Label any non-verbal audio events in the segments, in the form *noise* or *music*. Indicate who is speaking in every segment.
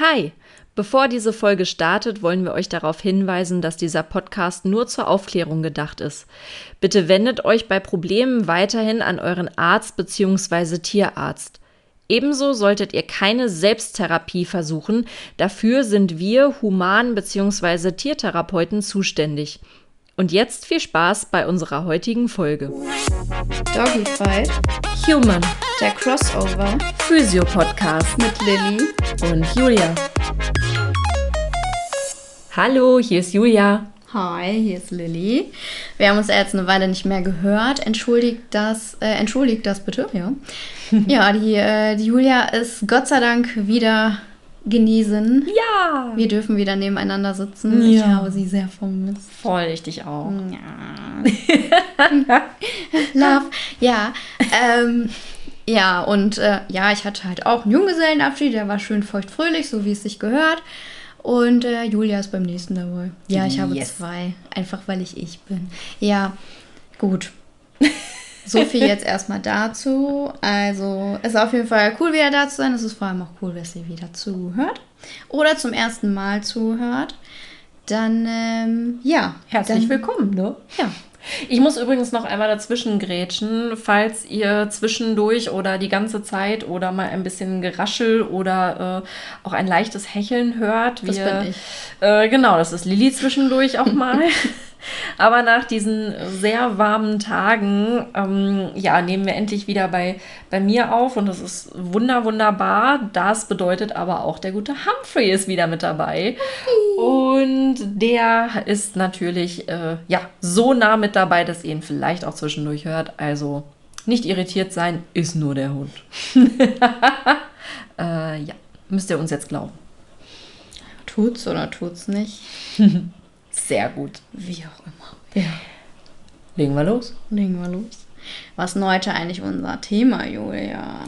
Speaker 1: Hi! Bevor diese Folge startet, wollen wir euch darauf hinweisen, dass dieser Podcast nur zur Aufklärung gedacht ist. Bitte wendet euch bei Problemen weiterhin an euren Arzt bzw. Tierarzt. Ebenso solltet ihr keine Selbsttherapie versuchen, dafür sind wir Human- bzw. Tiertherapeuten zuständig. Und jetzt viel Spaß bei unserer heutigen Folge.
Speaker 2: Doggy Fight,
Speaker 1: Human,
Speaker 2: der Crossover
Speaker 1: Physio-Podcast
Speaker 2: mit Lilly.
Speaker 1: und Julia. Hallo, hier ist Julia.
Speaker 2: Hi, hier ist Lilly. Wir haben uns ja jetzt eine Weile nicht mehr gehört. Entschuldigt das, äh, entschuldigt das bitte, ja. *laughs* ja, die, äh, die Julia ist Gott sei Dank wieder genesen.
Speaker 1: Ja!
Speaker 2: Wir dürfen wieder nebeneinander sitzen. Ich
Speaker 1: Ja.
Speaker 2: habe sie sehr vermisst.
Speaker 1: Voll ich dich auch.
Speaker 2: Ja. *laughs* Love. Ja. Ähm, ja, und äh, ja, ich hatte halt auch einen Junggesellenabschied, der war schön feuchtfröhlich, so wie es sich gehört. Und äh, Julia ist beim nächsten dabei. Ja, ich habe
Speaker 1: Yes.
Speaker 2: zwei. Einfach weil ich ich bin. Ja, gut. *laughs* So viel jetzt erstmal dazu. Also, es ist auf jeden Fall cool, wieder da zu sein. Es ist vor allem auch cool, dass ihr wieder zuhört. Oder zum ersten Mal zuhört. Dann, ähm, ja.
Speaker 1: Herzlich
Speaker 2: dann,
Speaker 1: willkommen, ne?
Speaker 2: Ja.
Speaker 1: Ich muss übrigens noch einmal dazwischen grätschen, falls ihr zwischendurch oder die ganze Zeit oder mal ein bisschen Geraschel oder äh, auch ein leichtes Hecheln hört.
Speaker 2: Das
Speaker 1: Wir,
Speaker 2: bin ich.
Speaker 1: Äh, genau, das ist Lilly zwischendurch auch mal. *laughs* Aber nach diesen sehr warmen Tagen, ähm, ja, nehmen wir endlich wieder bei, bei mir auf und das ist wunder, wunderbar. Das bedeutet aber auch, der gute Humphrey ist wieder mit dabei. Und der ist natürlich, äh, ja, so nah mit dabei, dass ihr ihn vielleicht auch zwischendurch hört. Also nicht irritiert sein, ist nur der Hund. *laughs* äh, ja, müsst ihr uns jetzt glauben.
Speaker 2: Tut's oder tut's nicht? *laughs*
Speaker 1: Sehr gut.
Speaker 2: Wie auch immer.
Speaker 1: Ja. Legen wir los.
Speaker 2: Legen wir los. Was ist heute eigentlich unser Thema, Julia?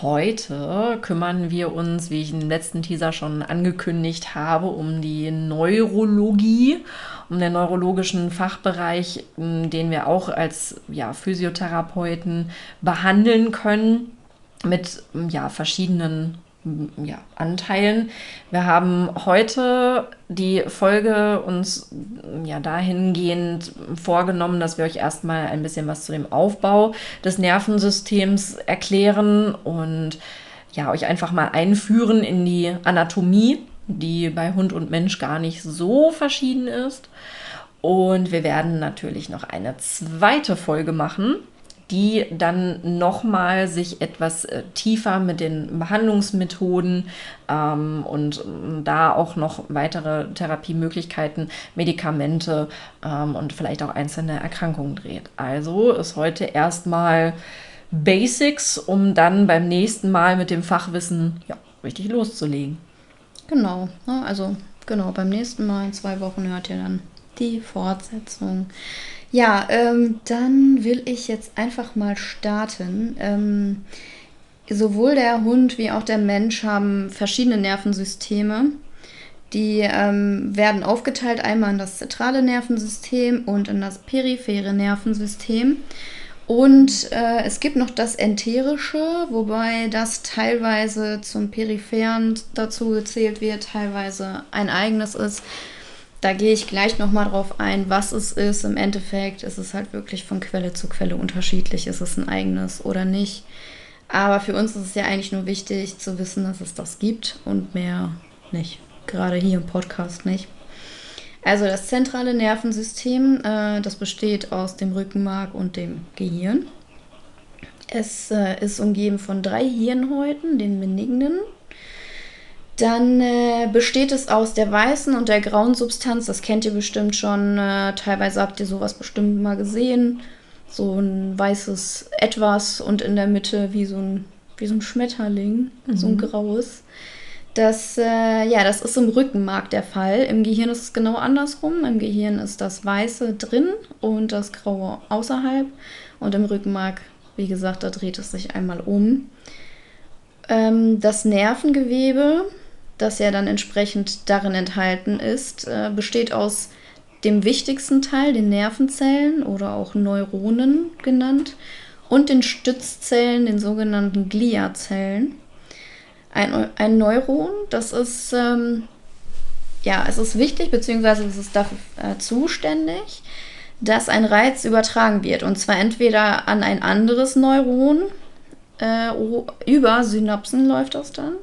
Speaker 1: Heute kümmern wir uns, wie ich im letzten Teaser schon angekündigt habe, um die Neurologie, um den neurologischen Fachbereich, den wir auch als ja, Physiotherapeuten behandeln können mit ja, verschiedenen ja, Anteilen. Wir haben heute die Folge uns ja dahingehend vorgenommen, dass wir euch erstmal ein bisschen was zu dem Aufbau des Nervensystems erklären und ja, euch einfach mal einführen in die Anatomie, die bei Hund und Mensch gar nicht so verschieden ist. Und wir werden natürlich noch eine zweite Folge machen, die dann nochmal sich etwas äh, tiefer mit den Behandlungsmethoden ähm, und ähm, da auch noch weitere Therapiemöglichkeiten, Medikamente ähm, und vielleicht auch einzelne Erkrankungen dreht. Also ist heute erstmal Basics, um dann beim nächsten Mal mit dem Fachwissen ja, richtig loszulegen.
Speaker 2: Genau, ne, also genau, beim nächsten Mal in zwei Wochen hört ihr dann die Fortsetzung. Ja, ähm, dann will ich jetzt einfach mal starten. Ähm, sowohl der Hund wie auch der Mensch haben verschiedene Nervensysteme. Die ähm, werden aufgeteilt einmal in das zentrale Nervensystem und in das periphere Nervensystem. Und äh, es gibt noch das Enterische, wobei das teilweise zum Peripheren dazu gezählt wird, teilweise ein eigenes ist. Da gehe ich gleich nochmal drauf ein, was es ist. Im Endeffekt ist es halt wirklich von Quelle zu Quelle unterschiedlich. Ist es ein eigenes oder nicht? Aber für uns ist es ja eigentlich nur wichtig zu wissen, dass es das gibt und mehr nicht. Gerade hier im Podcast nicht. Also das zentrale Nervensystem, äh, das besteht aus dem Rückenmark und dem Gehirn. Es äh, ist umgeben von drei Hirnhäuten, den benignen. Dann äh, besteht es aus der weißen und der grauen Substanz. Das kennt ihr bestimmt schon. Äh, teilweise habt ihr sowas bestimmt mal gesehen. So ein weißes Etwas und in der Mitte wie so ein, wie so ein Schmetterling, so ein graues. Das, äh, ja, das ist im Rückenmark der Fall. Im Gehirn ist es genau andersrum. Im Gehirn ist das Weiße drin und das Graue außerhalb. Und im Rückenmark, wie gesagt, da dreht es sich einmal um. Ähm, das Nervengewebe, das ja dann entsprechend darin enthalten ist, äh, besteht aus dem wichtigsten Teil, den Nervenzellen oder auch Neuronen genannt, und den Stützzellen, den sogenannten Gliazellen. ein, ein Neuron, das ist, ähm, ja, es ist wichtig, beziehungsweise es ist dafür äh, zuständig, dass ein Reiz übertragen wird. Und zwar entweder an ein anderes Neuron, äh, über Synapsen läuft das dann,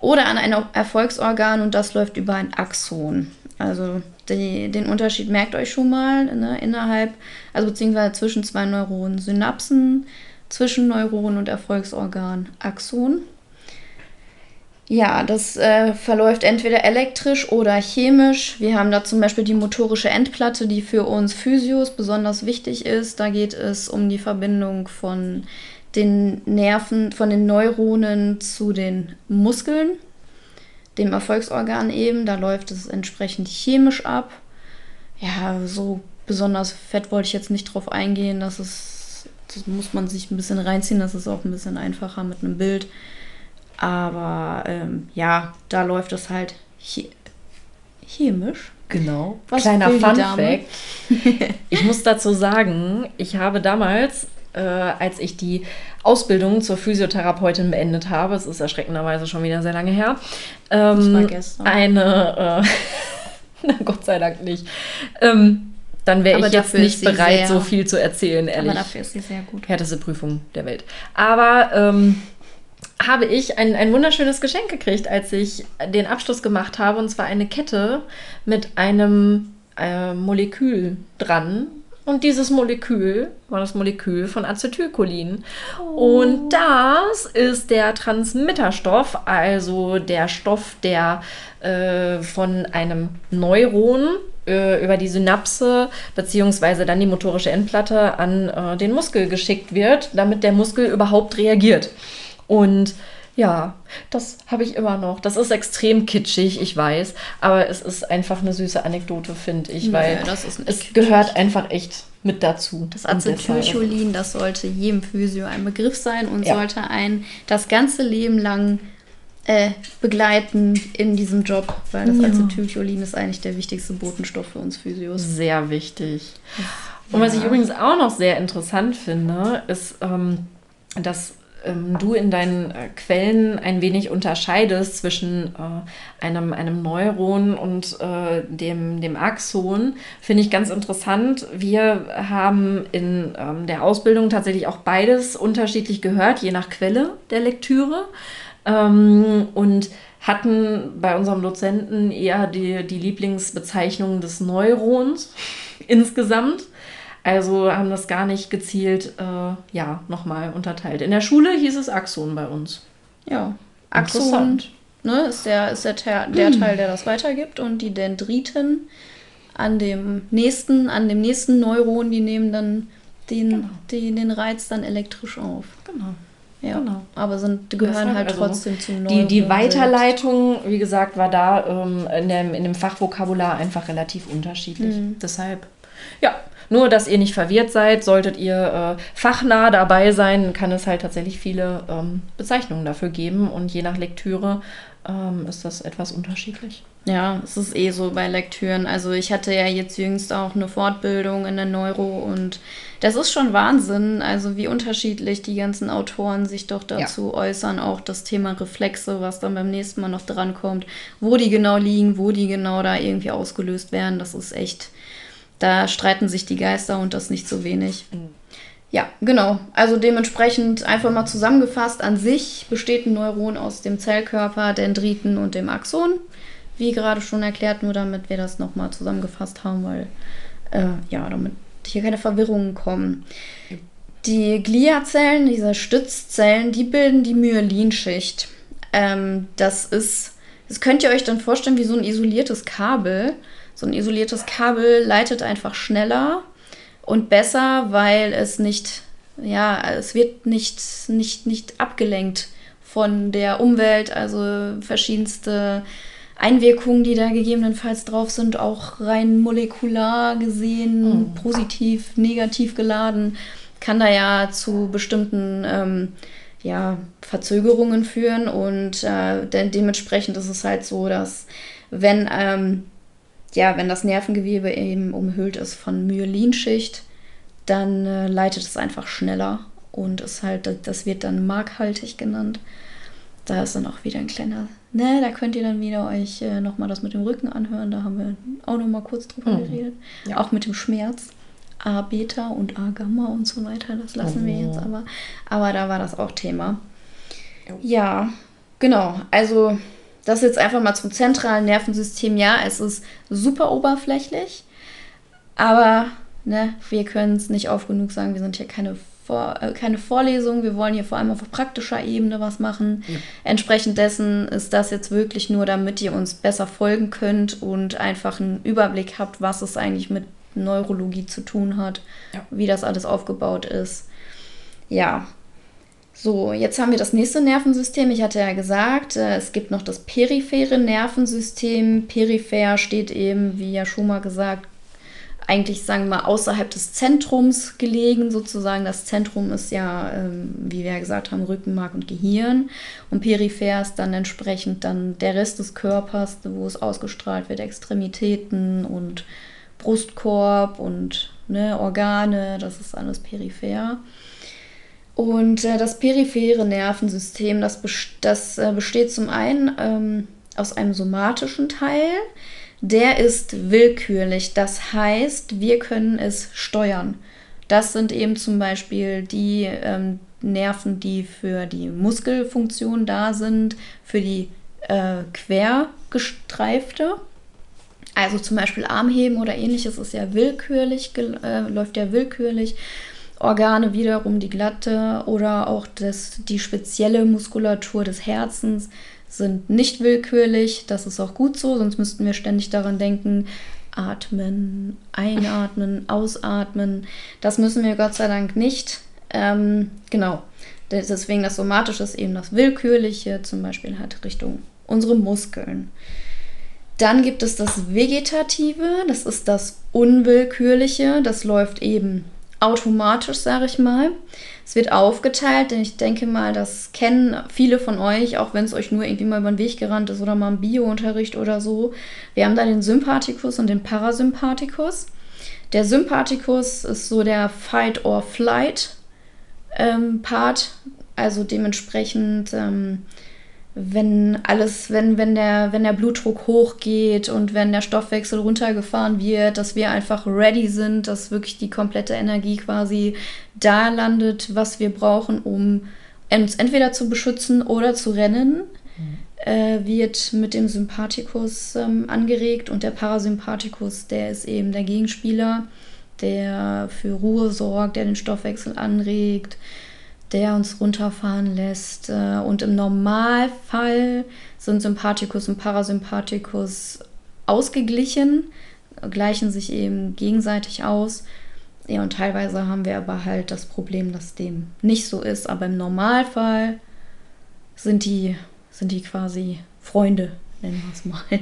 Speaker 2: oder an ein Erfolgsorgan und das läuft über ein Axon. Also die, den Unterschied merkt euch schon mal ne, innerhalb, also beziehungsweise zwischen zwei Neuronen Synapsen, zwischen Neuron und Erfolgsorgan Axon. Ja, das äh, verläuft entweder elektrisch oder chemisch. Wir haben da zum Beispiel die motorische Endplatte, die für uns Physios besonders wichtig ist. Da geht es um die Verbindung von den Nerven, von den Neuronen zu den Muskeln, dem Erfolgsorgan eben. Da läuft es entsprechend chemisch ab. Ja, so besonders fett wollte ich jetzt nicht drauf eingehen. Das ist, das muss man sich ein bisschen reinziehen. Das ist auch ein bisschen einfacher mit einem Bild. Aber ähm, ja, da läuft es halt chemisch.
Speaker 1: Genau. Was Kleiner Fun Fact. *laughs* ich muss dazu sagen, ich habe damals, äh, als ich die Ausbildung zur Physiotherapeutin beendet habe, es ist erschreckenderweise schon wieder sehr lange her, ähm, eine, äh, *laughs* na Gott sei Dank nicht, ähm, dann wäre ich jetzt nicht bereit, so viel zu erzählen, ehrlich. Aber dafür ist sie sehr gut. Härteste Prüfung der Welt. Aber ähm, habe ich ein, ein wunderschönes Geschenk gekriegt, als ich den Abschluss gemacht habe. Und zwar eine Kette mit einem äh, Molekül dran. Und dieses Molekül war das Molekül von Acetylcholin. Oh. Und das ist der Transmitterstoff, also der Stoff, der äh, von einem Neuron äh, über die Synapse beziehungsweise dann die motorische Endplatte an äh, den Muskel geschickt wird, damit der Muskel überhaupt reagiert. Und ja, das habe ich immer noch. Das ist extrem kitschig, ich weiß, aber es ist einfach eine süße Anekdote, finde ich, weil ja, es kitschig. gehört einfach echt mit dazu.
Speaker 2: Das Acetylcholin, das sollte jedem Physio ein Begriff sein und ja. sollte ein das ganze Leben lang äh, begleiten in diesem Job, weil das ja. Acetylcholin ist eigentlich der wichtigste Botenstoff für uns Physios.
Speaker 1: Sehr wichtig. Und was ich übrigens auch noch sehr interessant finde, ist, ähm, dass ähm, du in deinen äh, Quellen ein wenig unterscheidest zwischen äh, einem, einem Neuron und äh, dem, dem Axon, finde ich ganz interessant. Wir haben in ähm, der Ausbildung tatsächlich auch beides unterschiedlich gehört, je nach Quelle der Lektüre. Ähm, und hatten bei unserem Dozenten eher die, die Lieblingsbezeichnung des Neurons *laughs* insgesamt. Also haben das gar nicht gezielt, äh, ja, nochmal unterteilt. In der Schule hieß es Axon bei uns.
Speaker 2: Ja, Axon ne, ist der, ist der, der hm. Teil, der das weitergibt und die Dendriten an dem nächsten, an dem nächsten Neuron, die nehmen dann den, genau. die, den Reiz dann elektrisch auf. Genau. Ja, genau. aber sind, die gehören halt also trotzdem zum
Speaker 1: Neuron. Die, die Weiterleitung, wie gesagt, war da ähm, in, dem, in dem Fachvokabular einfach relativ unterschiedlich. Mhm. Deshalb, ja, nur, dass ihr nicht verwirrt seid, solltet ihr äh, fachnah dabei sein, kann es halt tatsächlich viele ähm, Bezeichnungen dafür geben und je nach Lektüre ähm, ist das etwas unterschiedlich.
Speaker 2: Ja, es ist eh so bei Lektüren. Also ich hatte ja jetzt jüngst auch eine Fortbildung in der Neuro und das ist schon Wahnsinn, also wie unterschiedlich die ganzen Autoren sich doch dazu ja. äußern, auch das Thema Reflexe, was dann beim nächsten Mal noch drankommt, wo die genau liegen, wo die genau da irgendwie ausgelöst werden, das ist echt da streiten sich die Geister und das nicht so wenig. Mhm. Ja, genau. Also dementsprechend einfach mal zusammengefasst, an sich besteht ein Neuron aus dem Zellkörper, Dendriten und dem Axon. Wie gerade schon erklärt, nur damit wir das nochmal zusammengefasst haben, weil äh, ja, damit hier keine Verwirrungen kommen. Die Gliazellen, diese Stützzellen, die bilden die Myelinschicht. Ähm, das ist, das könnt ihr euch dann vorstellen wie so ein isoliertes Kabel so ein isoliertes Kabel leitet einfach schneller und besser, weil es nicht, ja, es wird nicht, nicht, nicht abgelenkt von der Umwelt, also verschiedenste Einwirkungen, die da gegebenenfalls drauf sind, auch rein molekular gesehen, mhm. positiv, negativ geladen, kann da ja zu bestimmten ähm, ja, Verzögerungen führen und äh, de dementsprechend ist es halt so, dass wenn ähm, ja, wenn das Nervengewebe eben umhüllt ist von Myelinschicht, dann äh, leitet es einfach schneller und ist halt, das wird dann markhaltig genannt. da ist dann auch wieder ein kleiner, ne, da könnt ihr dann wieder euch äh, nochmal das mit dem Rücken anhören. Da haben wir auch nochmal kurz drüber
Speaker 1: Mhm.
Speaker 2: geredet.
Speaker 1: Ja.
Speaker 2: Auch mit dem Schmerz. A-Beta und A-Gamma und so weiter, das lassen wir
Speaker 1: Oh.
Speaker 2: jetzt aber. Aber da war das auch Thema. Ja, genau. Also das jetzt einfach mal zum zentralen Nervensystem. Ja, es ist super oberflächlich, aber ne, wir können es nicht oft genug sagen. Wir sind hier keine, Vor äh, keine Vorlesung. Wir wollen hier vor allem auf praktischer Ebene was machen.
Speaker 1: Ja.
Speaker 2: Entsprechend dessen ist das jetzt wirklich nur, damit ihr uns besser folgen könnt und einfach einen Überblick habt, was es eigentlich mit Neurologie zu tun hat,
Speaker 1: Ja.
Speaker 2: wie das alles aufgebaut ist. Ja, so, jetzt haben wir das nächste Nervensystem. Ich hatte ja gesagt, äh, es gibt noch das periphere Nervensystem. Peripher steht eben, wie ja schon mal gesagt, eigentlich sagen wir mal außerhalb des Zentrums gelegen, sozusagen. Das Zentrum ist ja, ähm, wie wir ja gesagt haben, Rückenmark und Gehirn. Und peripher ist dann entsprechend dann der Rest des Körpers, wo es ausgestrahlt wird, Extremitäten und Brustkorb und ne, Organe, das ist alles peripher. Und äh, das periphere Nervensystem, das, bes- das äh, besteht zum einen ähm, aus einem somatischen Teil, der ist willkürlich. Das heißt, wir können es steuern. Das sind eben zum Beispiel die ähm, Nerven, die für die Muskelfunktion da sind, für die äh, quergestreifte. Also zum Beispiel Armheben oder ähnliches ist ja willkürlich, äh, läuft ja willkürlich. Organe wiederum die glatte oder auch das, die spezielle Muskulatur des Herzens sind nicht willkürlich. Das ist auch gut so, sonst müssten wir ständig daran denken, atmen, einatmen, *laughs* ausatmen. Das müssen wir Gott sei Dank nicht. Ähm, genau. Deswegen das Somatische ist eben das Willkürliche, zum Beispiel halt Richtung unsere Muskeln. Dann gibt es das Vegetative, das ist das Unwillkürliche, das läuft eben automatisch, sage ich mal. Es wird aufgeteilt, denn ich denke mal, das kennen viele von euch, auch wenn es euch nur irgendwie mal über den Weg gerannt ist oder mal im Biounterricht oder so. Wir haben da den Sympathikus und den Parasympathikus. Der Sympathikus ist so der Fight-or-Flight ähm, Part, also dementsprechend ähm, wenn alles, wenn, wenn, der, wenn der Blutdruck hochgeht und wenn der Stoffwechsel runtergefahren wird, dass wir einfach ready sind, dass wirklich die komplette Energie quasi da landet, was wir brauchen, um uns entweder zu beschützen oder zu rennen, äh, wird mit dem Sympathikus ähm, angeregt und der Parasympathikus, der ist eben der Gegenspieler, der für Ruhe sorgt, der den Stoffwechsel anregt, der uns runterfahren lässt. Äh, Und im Normalfall sind Sympathikus und Parasympathikus ausgeglichen, gleichen sich eben gegenseitig aus. Ja, und teilweise haben wir aber halt das Problem, dass dem nicht so ist. Aber im Normalfall sind die, sind die quasi Freunde, nennen wir es mal.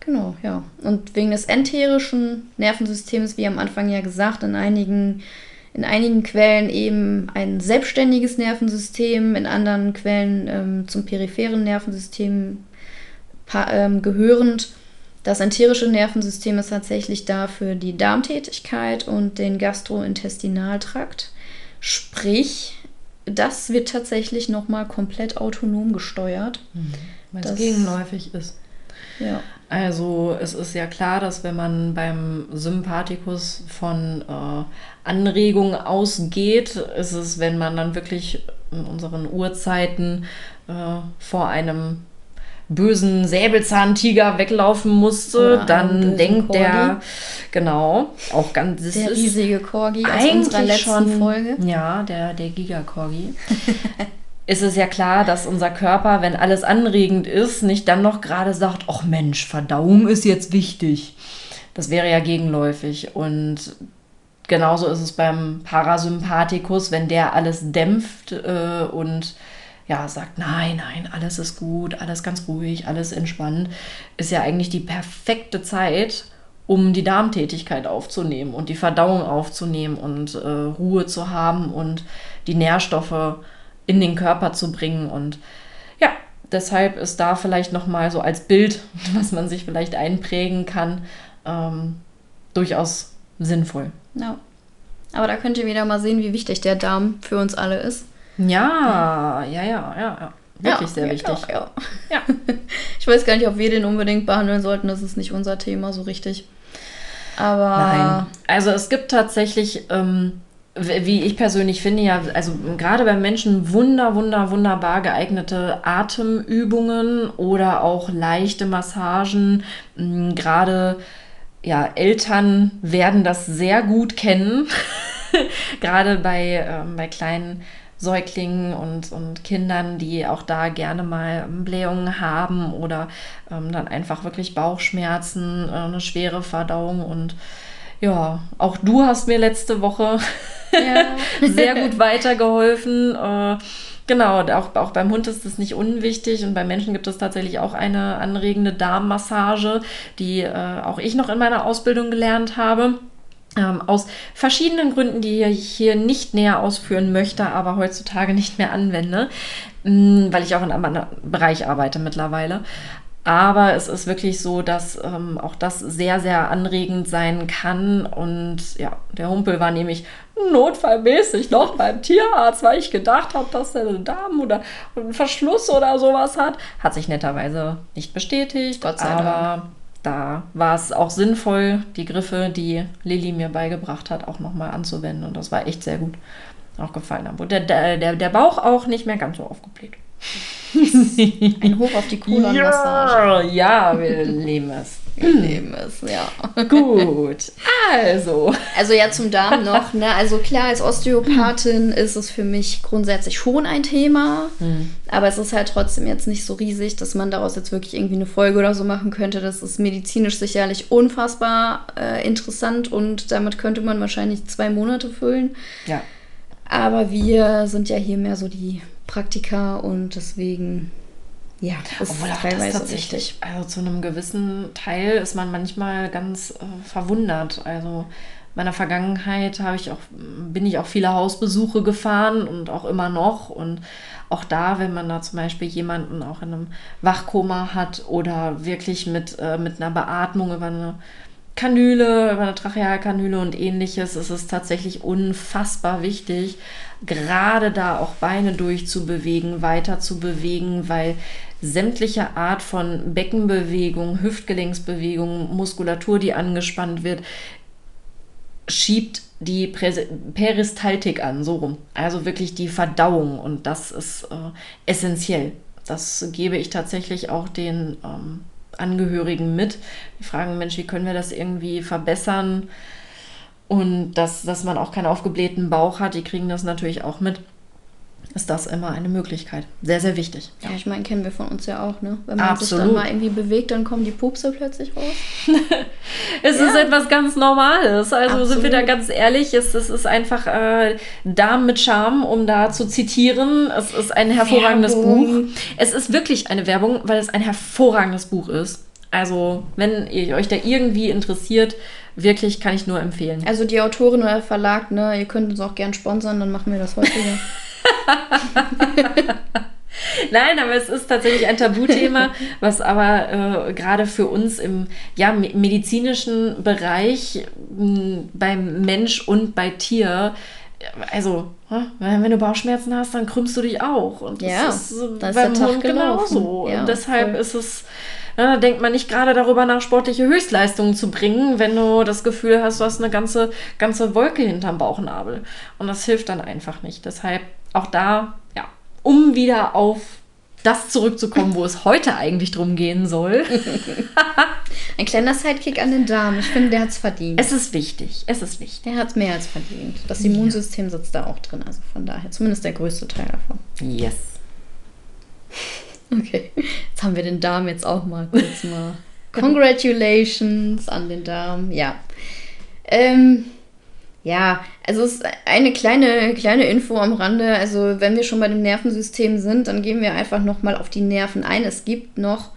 Speaker 2: Genau, ja. Und wegen des enterischen Nervensystems, wie am Anfang ja gesagt, in einigen, in einigen Quellen eben ein selbstständiges Nervensystem, in anderen Quellen ähm, zum peripheren Nervensystem ähm, gehörend. Das enterische Nervensystem ist tatsächlich da für die Darmtätigkeit und den Gastrointestinaltrakt. Sprich, das wird tatsächlich nochmal komplett autonom gesteuert.
Speaker 1: Weil
Speaker 2: Das-
Speaker 1: es gegenläufig ist.
Speaker 2: Ja.
Speaker 1: Also es ist ja klar, dass wenn man beim Sympathikus von äh, Anregung ausgeht, ist es, wenn man dann wirklich in unseren Urzeiten äh, vor einem bösen Säbelzahntiger weglaufen musste,
Speaker 2: Oder
Speaker 1: dann denkt der,
Speaker 2: Corgi.
Speaker 1: genau, auch ganz, das
Speaker 2: Der riesige Corgi aus unserer letzten
Speaker 1: schon,
Speaker 2: Folge.
Speaker 1: Ja, der, der Giga-Corgi. *laughs* ist es ja klar, dass unser Körper, wenn alles anregend ist, nicht dann noch gerade sagt, ach Mensch, Verdauung ist jetzt wichtig. Das wäre ja gegenläufig. Und genauso ist es beim Parasympathikus, wenn der alles dämpft äh, und ja, sagt, nein, nein, alles ist gut, alles ganz ruhig, alles entspannt, ist ja eigentlich die perfekte Zeit, um die Darmtätigkeit aufzunehmen und die Verdauung aufzunehmen und äh, Ruhe zu haben und die Nährstoffe in den Körper zu bringen. Und ja, deshalb ist da vielleicht nochmal so als Bild, *laughs* was man sich vielleicht einprägen kann, ähm, durchaus sinnvoll.
Speaker 2: Ja. Aber da könnt ihr wieder mal sehen, wie wichtig der Darm für uns alle ist.
Speaker 1: Ja, ja, ja, ja, ja. wirklich ja, sehr wichtig.
Speaker 2: Ja, ja. *laughs* ich weiß gar nicht, ob wir den unbedingt behandeln sollten. Das ist nicht unser Thema so richtig. Aber. Nein.
Speaker 1: Also es gibt tatsächlich. Ähm, wie ich persönlich finde, ja, also gerade bei Menschen wunder, wunder, wunderbar geeignete Atemübungen oder auch leichte Massagen. Gerade ja, Eltern werden das sehr gut kennen, *laughs* gerade bei, ähm, bei kleinen Säuglingen und, und Kindern, die auch da gerne mal Blähungen haben oder ähm, dann einfach wirklich Bauchschmerzen, äh, eine schwere Verdauung und ja, auch du hast mir letzte Woche *laughs* ja. sehr gut weitergeholfen. Äh, genau, auch, auch beim Hund ist das nicht unwichtig und beim Menschen gibt es tatsächlich auch eine anregende Darmmassage, die äh, auch ich noch in meiner Ausbildung gelernt habe. Ähm, aus verschiedenen Gründen, die ich hier nicht näher ausführen möchte, aber heutzutage nicht mehr anwende, mh, mm, weil ich auch in einem anderen Bereich arbeite mittlerweile. Aber es ist wirklich so, dass ähm, auch das sehr, sehr anregend sein kann. Und ja, der Humpel war nämlich notfallmäßig noch beim Tierarzt, weil ich gedacht habe, dass er einen Darm oder einen Verschluss oder sowas hat. Hat sich netterweise nicht bestätigt. Gott sei Dank. Aber da war es auch sinnvoll, die Griffe, die Lilly mir beigebracht hat, auch nochmal anzuwenden. Und das war echt sehr gut. Auch gefallen. Aber der, der, der Bauch auch nicht mehr ganz so aufgebläht. *laughs*
Speaker 2: Ein Hoch auf die Colon-Massage.
Speaker 1: Ja, ja, wir leben es.
Speaker 2: Wir leben es, ja. *laughs*
Speaker 1: Gut. Also.
Speaker 2: Also ja, zum Darm noch. Ne? Also klar, als Osteopathin ist es für mich grundsätzlich schon ein Thema. Mhm. Aber es ist halt trotzdem jetzt nicht so riesig, dass man daraus jetzt wirklich irgendwie eine Folge oder so machen könnte. Das ist medizinisch sicherlich unfassbar äh, interessant und damit könnte man wahrscheinlich zwei Monate füllen.
Speaker 1: Ja.
Speaker 2: Aber wir sind ja hier mehr so die Praktika und deswegen, ja,
Speaker 1: ist Obwohl auch teilweise das tatsächlich, wichtig. also zu einem gewissen Teil ist man manchmal ganz äh, verwundert. Also meiner Vergangenheit habe ich auch, bin ich auch viele Hausbesuche gefahren und auch immer noch. Und auch da, wenn man da zum Beispiel jemanden auch in einem Wachkoma hat oder wirklich mit, äh, mit einer Beatmung über eine Kanüle, über eine Trachealkanüle und ähnliches, ist es tatsächlich unfassbar wichtig, gerade da auch Beine durchzubewegen, weiter zu bewegen, weil sämtliche Art von Beckenbewegung, Hüftgelenksbewegung, Muskulatur, die angespannt wird, schiebt die Peristaltik an, so rum. Also wirklich die Verdauung und das ist äh, essentiell. Das gebe ich tatsächlich auch den ähm, Angehörigen mit. Die fragen, Mensch, wie können wir das irgendwie verbessern? Und dass, dass man auch keinen aufgeblähten Bauch hat, die kriegen das natürlich auch mit. Ist das immer eine Möglichkeit. Sehr, sehr wichtig.
Speaker 2: Ja, ich meine, kennen wir von uns ja auch, ne? Wenn man Absolut. sich dann mal irgendwie bewegt, dann kommen die Pupse plötzlich raus. *laughs*
Speaker 1: es ja. ist etwas ganz Normales. Also Absolut. sind wir da ganz ehrlich, es, es ist einfach äh, Darm mit Charme, um da zu zitieren. Es ist ein hervorragendes Werbung. Buch. Es ist wirklich eine Werbung, weil es ein hervorragendes Buch ist. Also, wenn ihr euch da irgendwie interessiert, wirklich kann ich nur empfehlen.
Speaker 2: Also die Autorin oder der Verlag, ne, ihr könnt uns auch gern sponsern, dann machen wir das *laughs* heute. *laughs*
Speaker 1: Nein, aber es ist tatsächlich ein Tabuthema, was aber äh, gerade für uns im ja, medizinischen Bereich mh, beim Mensch und bei Tier also, wenn du Bauchschmerzen hast, dann krümmst du dich auch. Und das
Speaker 2: ja,
Speaker 1: ist das beim ist Hund genauso. Ja, und deshalb voll. ist es da denkt man nicht gerade darüber nach, sportliche Höchstleistungen zu bringen, wenn du das Gefühl hast, du hast eine ganze, ganze Wolke hinterm Bauchnabel. Und das hilft dann einfach nicht. Deshalb auch da, ja, um wieder auf das zurückzukommen, wo es *laughs* heute eigentlich drum gehen soll. *laughs*
Speaker 2: Ein kleiner Sidekick an den Darm. Ich finde, der hat es verdient.
Speaker 1: Es ist wichtig. Es ist wichtig.
Speaker 2: Der hat es mehr als verdient. Das Immunsystem sitzt da auch drin. Also von daher, zumindest der größte Teil davon.
Speaker 1: Yes.
Speaker 2: Okay, jetzt haben wir den Darm jetzt auch mal kurz mal. *laughs* Congratulations an den Darm, ja. Ähm, ja, also es ist eine kleine, kleine Info am Rande. Also wenn wir schon bei dem Nervensystem sind, dann gehen wir einfach nochmal auf die Nerven ein. Es gibt noch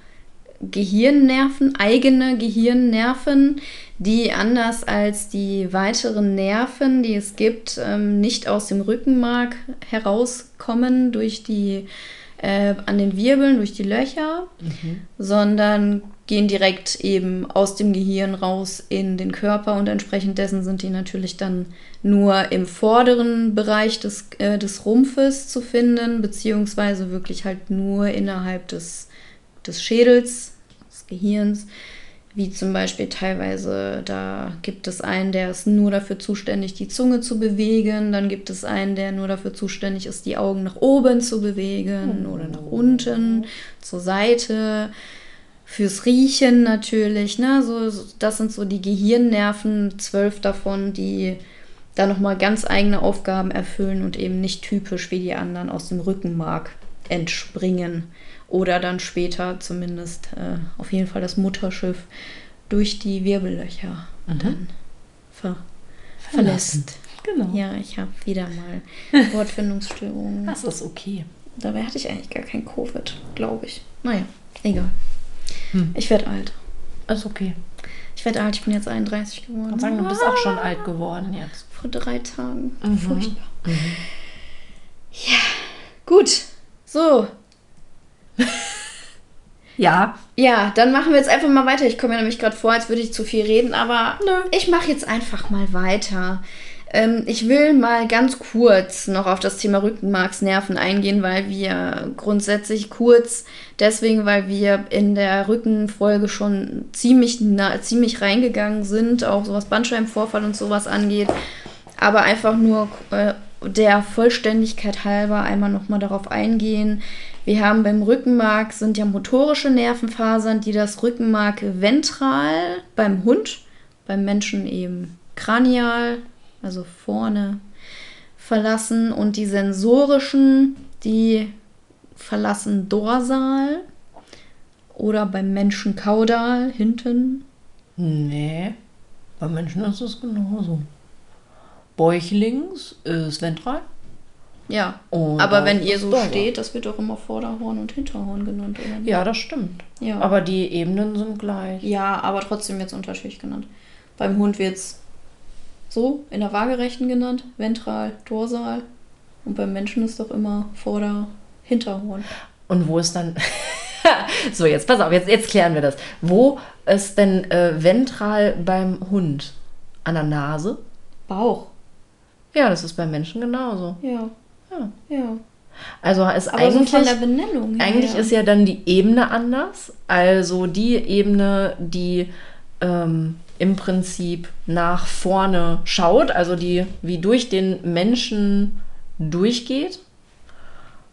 Speaker 2: Gehirnnerven, eigene Gehirnnerven, die anders als die weiteren Nerven, die es gibt, ähm, nicht aus dem Rückenmark herauskommen durch die äh, an den Wirbeln durch die Löcher, sondern gehen direkt eben aus dem Gehirn raus in den Körper und entsprechend dessen sind die natürlich dann nur im vorderen Bereich des, äh, des Rumpfes zu finden, beziehungsweise wirklich halt nur innerhalb des, des Schädels, des Gehirns wie zum Beispiel teilweise, da gibt es einen, der ist nur dafür zuständig, die Zunge zu bewegen. Dann gibt es einen, der nur dafür zuständig ist, die Augen nach oben zu bewegen oder nach unten, zur Seite. Fürs Riechen natürlich. Ne? So, das sind so die Gehirnnerven, zwölf davon, die da nochmal ganz eigene Aufgaben erfüllen und eben nicht typisch wie die anderen aus dem Rückenmark entspringen. Oder dann später zumindest äh, auf jeden Fall das Mutterschiff durch die Wirbellöcher dann ver verlässt.
Speaker 1: Genau.
Speaker 2: Ja, ich habe wieder mal *laughs* Wortfindungsstörungen.
Speaker 1: Das ist okay.
Speaker 2: Dabei hatte ich eigentlich gar kein Covid, glaube ich. Naja, egal.
Speaker 1: Hm.
Speaker 2: Ich werde alt.
Speaker 1: Ist okay.
Speaker 2: Ich werde alt, ich bin jetzt 31 geworden.
Speaker 1: Ich kann sagen, du bist auch schon alt geworden jetzt.
Speaker 2: Vor drei Tagen.
Speaker 1: Mhm.
Speaker 2: Furchtbar. Ja, gut. So, *laughs*
Speaker 1: Ja.
Speaker 2: Ja, dann machen wir jetzt einfach mal weiter. Ich komme mir nämlich gerade vor, als würde ich zu viel reden, aber
Speaker 1: Nö.
Speaker 2: ich mache jetzt einfach mal weiter. Ähm, ich will mal ganz kurz noch auf das Thema Rückenmarksnerven eingehen, weil wir grundsätzlich kurz, deswegen, weil wir in der Rückenfolge schon ziemlich, na, ziemlich reingegangen sind, auch so was Bandscheibenvorfall und sowas angeht. Aber einfach nur äh, der Vollständigkeit halber einmal nochmal darauf eingehen. Wir haben beim Rückenmark sind ja motorische Nervenfasern, die das Rückenmark ventral beim Hund, beim Menschen eben kranial, also vorne verlassen und die sensorischen, die verlassen dorsal oder beim Menschen kaudal hinten.
Speaker 1: Nee. Bei Menschen ist es genauso. Bäuchlings ist ventral.
Speaker 2: Ja,
Speaker 1: Und
Speaker 2: aber wenn ihr so
Speaker 1: Dorsal.
Speaker 2: steht, das wird doch immer Vorderhorn und Hinterhorn genannt, oder? nicht?
Speaker 1: Ja, das stimmt.
Speaker 2: Ja.
Speaker 1: Aber die Ebenen sind gleich.
Speaker 2: Ja, aber trotzdem jetzt unterschiedlich genannt. Beim Hund wird es so in der Waagerechten genannt, ventral, dorsal. Und beim Menschen ist doch immer Vorder-, Hinterhorn.
Speaker 1: Und wo ist dann. *laughs* so, jetzt pass auf, jetzt, jetzt klären wir das. Wo ist denn äh, ventral beim Hund? An der Nase?
Speaker 2: Bauch.
Speaker 1: Ja, das ist beim Menschen genauso.
Speaker 2: Ja.
Speaker 1: Ja.
Speaker 2: Ja.
Speaker 1: Also ist
Speaker 2: Aber
Speaker 1: eigentlich.
Speaker 2: so von der Benennung her.
Speaker 1: Eigentlich ist ja dann die Ebene anders. Also die Ebene, die ähm, im Prinzip nach vorne schaut, also die wie durch den Menschen durchgeht,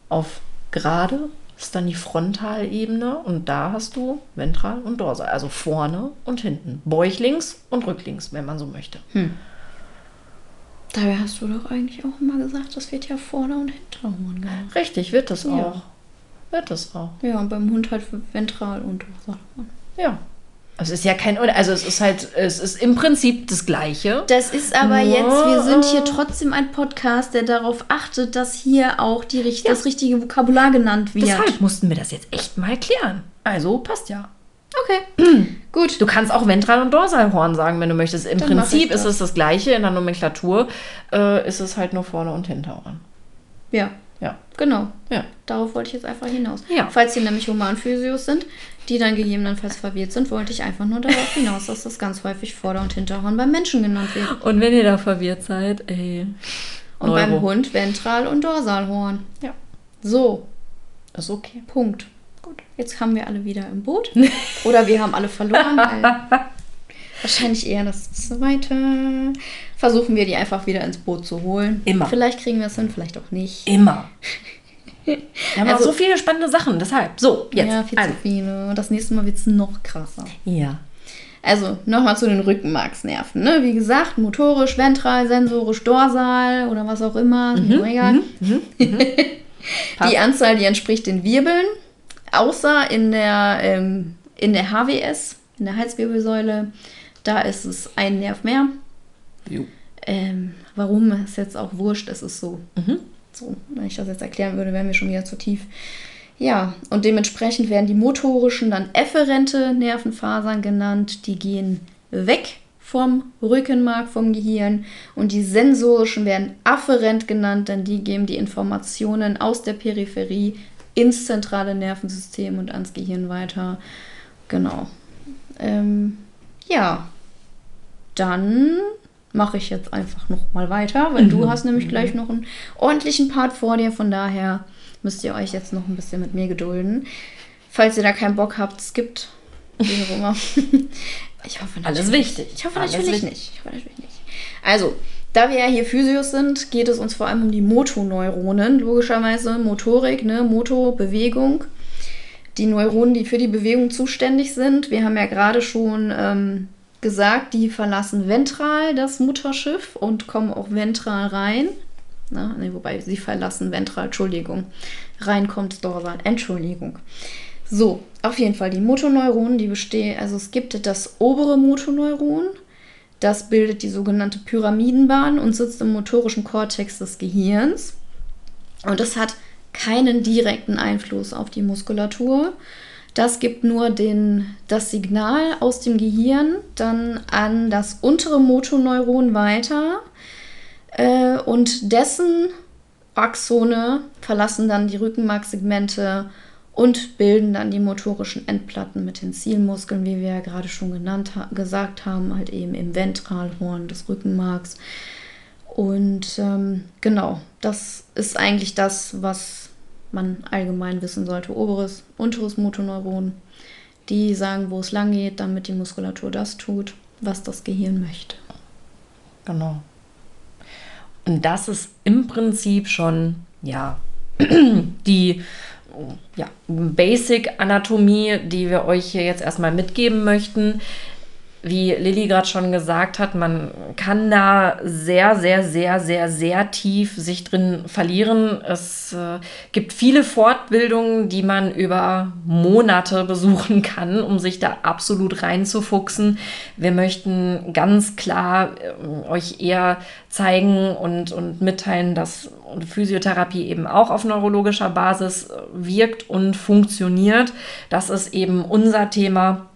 Speaker 1: auf gerade ist dann die Frontalebene und da hast du ventral und dorsal, also vorne und hinten, bäuchlings und rücklings, wenn man so möchte.
Speaker 2: Dabei hast du doch eigentlich auch immer gesagt, das wird ja Vorder- und Hinterhorn genannt.
Speaker 1: Richtig, wird das
Speaker 2: Ja.
Speaker 1: auch. Wird das auch.
Speaker 2: Ja, und beim Hund halt ventral und Dorsalhorn.
Speaker 1: Ja. Es ist ja kein, also es ist halt, es ist im Prinzip das Gleiche.
Speaker 2: Das ist aber
Speaker 1: Nur,
Speaker 2: jetzt, wir sind hier
Speaker 1: äh,
Speaker 2: trotzdem ein Podcast, der darauf achtet, dass hier auch die,
Speaker 1: Ja.
Speaker 2: das richtige Vokabular genannt wird.
Speaker 1: Deshalb mussten wir das jetzt echt mal klären. Also passt ja.
Speaker 2: Okay, *clears throat* gut.
Speaker 1: Du kannst auch Ventral- und Dorsalhorn sagen, wenn du möchtest. Im
Speaker 2: Dann
Speaker 1: Prinzip ist es das Gleiche. In der Nomenklatur äh, ist es halt nur vorne und Hinterhorn.
Speaker 2: Ja,
Speaker 1: Ja.
Speaker 2: genau.
Speaker 1: Ja.
Speaker 2: Darauf wollte ich jetzt einfach hinaus.
Speaker 1: Ja.
Speaker 2: Falls hier nämlich Humanphysios sind, die dann gegebenenfalls verwirrt sind, wollte ich einfach nur darauf hinaus, dass das ganz häufig Vorder- und Hinterhorn beim Menschen genannt wird.
Speaker 1: Und wenn ihr da verwirrt seid, ey.
Speaker 2: Und
Speaker 1: Neuro.
Speaker 2: beim Hund Ventral- und Dorsalhorn.
Speaker 1: Ja.
Speaker 2: So,
Speaker 1: Ist okay.
Speaker 2: Punkt. Gut. Jetzt haben wir alle wieder im Boot. *laughs* Oder wir haben alle verloren. Weil *laughs* wahrscheinlich eher das zweite. Versuchen wir die einfach wieder ins Boot zu holen.
Speaker 1: Immer.
Speaker 2: Vielleicht kriegen wir es hin, vielleicht auch nicht.
Speaker 1: Immer. *laughs* Wir haben
Speaker 2: Also-
Speaker 1: auch so viele spannende Sachen. Deshalb. So, jetzt.
Speaker 2: Ja, viel
Speaker 1: also.
Speaker 2: zu viele. Das nächste Mal wird es noch krasser.
Speaker 1: Ja.
Speaker 2: Also, nochmal zu den Rückenmarksnerven. Ne? Wie gesagt, motorisch, ventral, sensorisch, dorsal oder was auch immer. Ist mir nur egal. *laughs*
Speaker 1: Passt.
Speaker 2: Die Anzahl, die entspricht den Wirbeln, außer in der, ähm, in der HWS, in der Halswirbelsäule. Da ist es ein Nerv mehr. Ähm, warum ist jetzt auch wurscht, es ist so.
Speaker 1: Mhm.
Speaker 2: So, wenn ich das jetzt erklären würde, wären wir schon wieder zu tief. Ja, und dementsprechend werden die motorischen dann efferente Nervenfasern genannt. Die gehen weg vom Rückenmark, vom Gehirn. Und die sensorischen werden afferent genannt, denn die geben die Informationen aus der Peripherie ins zentrale Nervensystem und ans Gehirn weiter. Genau. Ähm, ja, dann mache ich jetzt einfach noch mal weiter, weil mhm. du hast nämlich gleich noch einen ordentlichen Part vor dir. Von daher müsst ihr euch jetzt noch ein bisschen mit mir gedulden. Falls ihr da keinen Bock habt, skippt. Wie auch immer. *laughs*
Speaker 1: ich hoffe natürlich. Alles wichtig.
Speaker 2: Ich hoffe natürlich wichtig. nicht. Ich hoffe natürlich nicht. Also, da wir ja hier Physios sind, geht es uns vor allem um die Motoneuronen. Logischerweise Motorik, ne? Moto, Bewegung. Die Neuronen, die für die Bewegung zuständig sind. Wir haben ja gerade schon ähm, gesagt, die verlassen ventral das Mutterschiff und kommen auch ventral rein. Na, nee, wobei sie verlassen ventral, Entschuldigung. Rein kommt dorsal, Entschuldigung. So, auf jeden Fall die Motoneuronen, die bestehen, also es gibt das obere Motoneuron, das bildet die sogenannte Pyramidenbahn und sitzt im motorischen Kortex des Gehirns. Und es hat keinen direkten Einfluss auf die Muskulatur. Das gibt nur den, das Signal aus dem Gehirn dann an das untere Motoneuron weiter. Äh, und dessen Axone verlassen dann die Rückenmarksegmente und bilden dann die motorischen Endplatten mit den Zielmuskeln, wie wir ja gerade schon genannt ha gesagt haben, halt eben im Ventralhorn des Rückenmarks. Und ähm, genau, das ist eigentlich das, was man allgemein wissen sollte. Oberes, unteres Motoneuron, die sagen, wo es lang geht, damit die Muskulatur das tut, was das Gehirn möchte.
Speaker 1: Genau. Und das ist im Prinzip schon, ja, *clears throat* die ja, Basic-Anatomie, die wir euch hier jetzt erstmal mitgeben möchten wie Lilly gerade schon gesagt hat, man kann da sehr, sehr, sehr, sehr, sehr tief sich drin verlieren. Es äh, gibt viele Fortbildungen, die man über Monate besuchen kann, um sich da absolut reinzufuchsen. Wir möchten ganz klar äh, euch eher zeigen und, und mitteilen, dass Physiotherapie eben auch auf neurologischer Basis wirkt und funktioniert. Das ist eben unser Thema.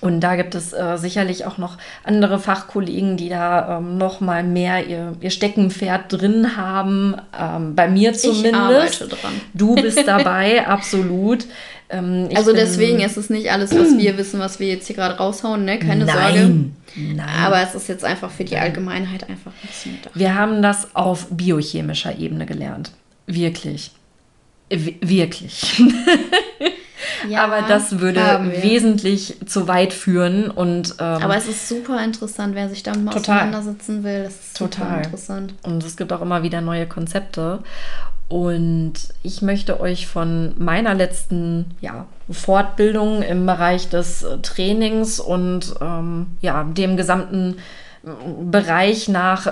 Speaker 1: Und da gibt es äh, sicherlich auch noch andere Fachkollegen, die da ähm, noch mal mehr ihr, ihr Steckenpferd drin haben. Ähm, bei mir zumindest. Ich arbeite dran. Du bist dabei, *laughs* absolut.
Speaker 2: Ähm, also deswegen ist es nicht alles, was wir wissen, was wir jetzt hier gerade raushauen, ne? Keine Nein. Sorge. Nein. Aber es ist jetzt einfach für die Allgemeinheit einfach ein bisschen
Speaker 1: da. Wir haben das auf biochemischer Ebene gelernt. Wirklich. W wirklich. *laughs* Ja, aber das würde wesentlich zu weit führen. Und,
Speaker 2: ähm, aber es ist super interessant, wer sich damit mal auseinandersetzen will. Das ist total interessant.
Speaker 1: Und es gibt auch immer wieder neue Konzepte. Und ich möchte euch von meiner letzten ja, Fortbildung im Bereich des Trainings und ähm, ja, dem gesamten Bereich nach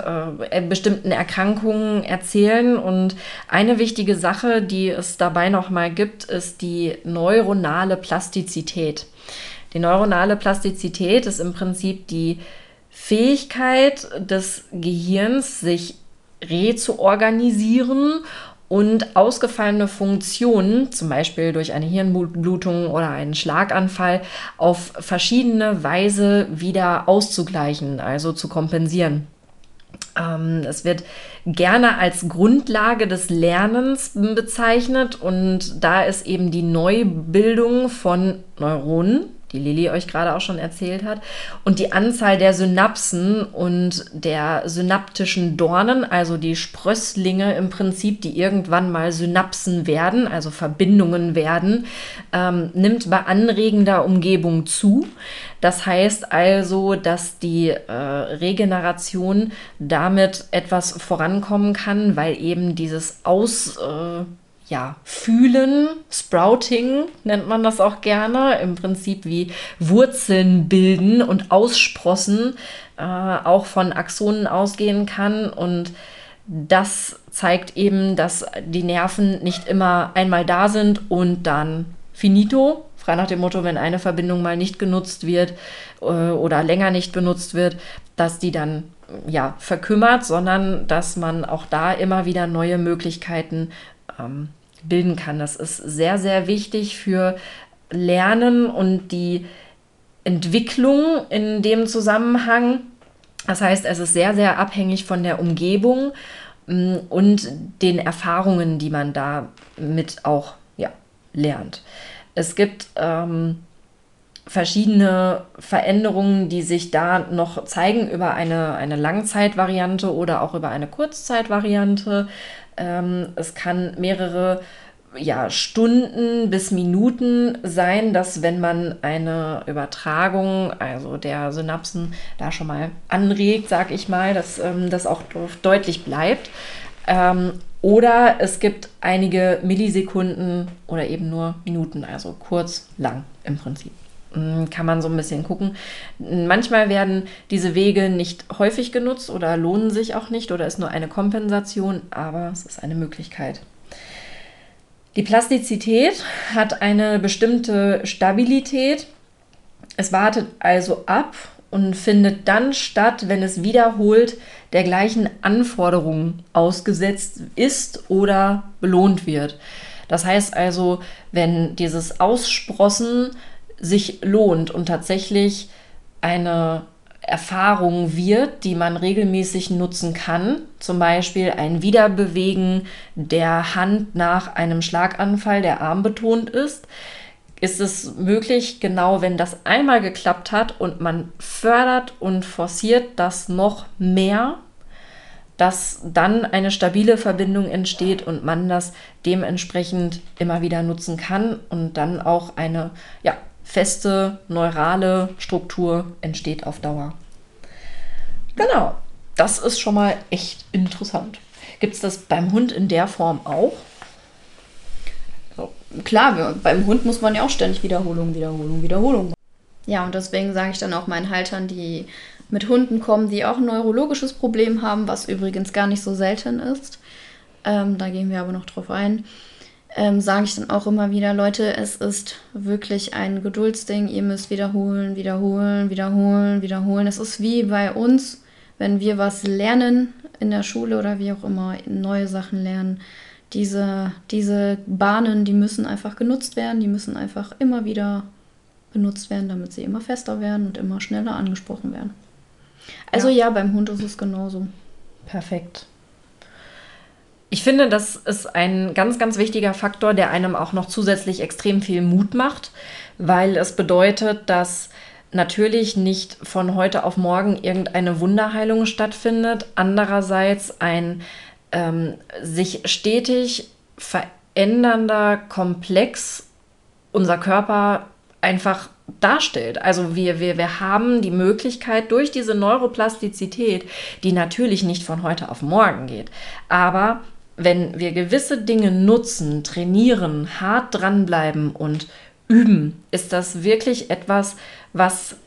Speaker 1: äh, bestimmten Erkrankungen erzählen. Und eine wichtige Sache, die es dabei nochmal gibt, ist die neuronale Plastizität. Die neuronale Plastizität ist im Prinzip die Fähigkeit des Gehirns, sich rezuorganisieren und ausgefallene Funktionen, zum Beispiel durch eine Hirnblutung oder einen Schlaganfall, auf verschiedene Weise wieder auszugleichen, also zu kompensieren. Ähm, es wird gerne als Grundlage des Lernens bezeichnet und da ist eben die Neubildung von Neuronen die Lilly euch gerade auch schon erzählt hat. Und die Anzahl der Synapsen und der synaptischen Dornen, also die Sprösslinge im Prinzip, die irgendwann mal Synapsen werden, also Verbindungen werden, ähm, nimmt bei anregender Umgebung zu. Das heißt also, dass die äh, Regeneration damit etwas vorankommen kann, weil eben dieses Aus... Äh, ja, fühlen, Sprouting nennt man das auch gerne, im Prinzip wie Wurzeln bilden und aussprossen, äh, auch von Axonen ausgehen kann. Und das zeigt eben, dass die Nerven nicht immer einmal da sind und dann finito. Frei nach dem Motto, wenn eine Verbindung mal nicht genutzt wird äh, oder länger nicht benutzt wird, dass die dann ja verkümmert, sondern dass man auch da immer wieder neue Möglichkeiten ähm, bilden kann. Das ist sehr, sehr wichtig für Lernen und die Entwicklung in dem Zusammenhang. Das heißt, es ist sehr, sehr abhängig von der Umgebung mm, und den Erfahrungen, die man da mit auch ja, lernt. Es gibt ähm, verschiedene Veränderungen, die sich da noch zeigen über eine, eine Langzeitvariante oder auch über eine Kurzzeitvariante. Ähm, es kann mehrere ja, Stunden bis Minuten sein, dass wenn man eine Übertragung, also der Synapsen, da schon mal anregt, sag ich mal, dass ähm, das auch deutlich bleibt. Ähm, oder es gibt einige Millisekunden oder eben nur Minuten, also kurz, lang im Prinzip. Hm, kann man so ein bisschen gucken. Manchmal werden diese Wege nicht häufig genutzt oder lohnen sich auch nicht oder ist nur eine Kompensation, aber es ist eine Möglichkeit. Die Plastizität hat eine bestimmte Stabilität. Es wartet also ab und findet dann statt, wenn es wiederholt der gleichen Anforderungen ausgesetzt ist oder belohnt wird. Das heißt also, wenn dieses Aussprossen sich lohnt und tatsächlich eine Erfahrung wird, die man regelmäßig nutzen kann. Zum Beispiel ein Wiederbewegen der Hand nach einem Schlaganfall, der armbetont ist. Ist es möglich, genau wenn das einmal geklappt hat und man fördert und forciert das noch mehr, dass dann eine stabile Verbindung entsteht und man das dementsprechend immer wieder nutzen kann und dann auch eine ja, feste neurale Struktur entsteht auf Dauer. Genau, das ist schon mal echt interessant. Gibt es das beim Hund in der Form auch?
Speaker 2: Klar, wir, beim Hund muss man ja auch ständig Wiederholung, Wiederholung, Wiederholung. Ja, und deswegen sage ich dann auch meinen Haltern, die mit Hunden kommen, die auch ein neurologisches Problem haben, was übrigens gar nicht so selten ist. Ähm, da gehen wir aber noch drauf ein ähm, sage ich dann auch immer wieder, Leute, es ist wirklich ein Geduldsding. Ihr müsst wiederholen, wiederholen, wiederholen, wiederholen. Es ist wie bei uns, wenn wir was lernen in der Schule oder wie auch immer, neue Sachen lernen. Diese, diese Bahnen, die müssen einfach genutzt werden, die müssen einfach immer wieder benutzt werden, damit sie immer fester werden und immer schneller angesprochen werden. Also ja, ja beim Hund ist es genauso.
Speaker 1: Perfekt. Ich finde, das ist ein ganz, ganz wichtiger Faktor, der einem auch noch zusätzlich extrem viel Mut macht, weil es bedeutet, dass natürlich nicht von heute auf morgen irgendeine Wunderheilung stattfindet. Andererseits ein ähm, sich stetig verändernder Komplex unser Körper einfach darstellt. Also wir, wir, wir haben die Möglichkeit durch diese Neuroplastizität, die natürlich nicht von heute auf morgen geht, aber wenn wir gewisse Dinge nutzen, trainieren, hart dranbleiben und üben, ist das wirklich etwas, was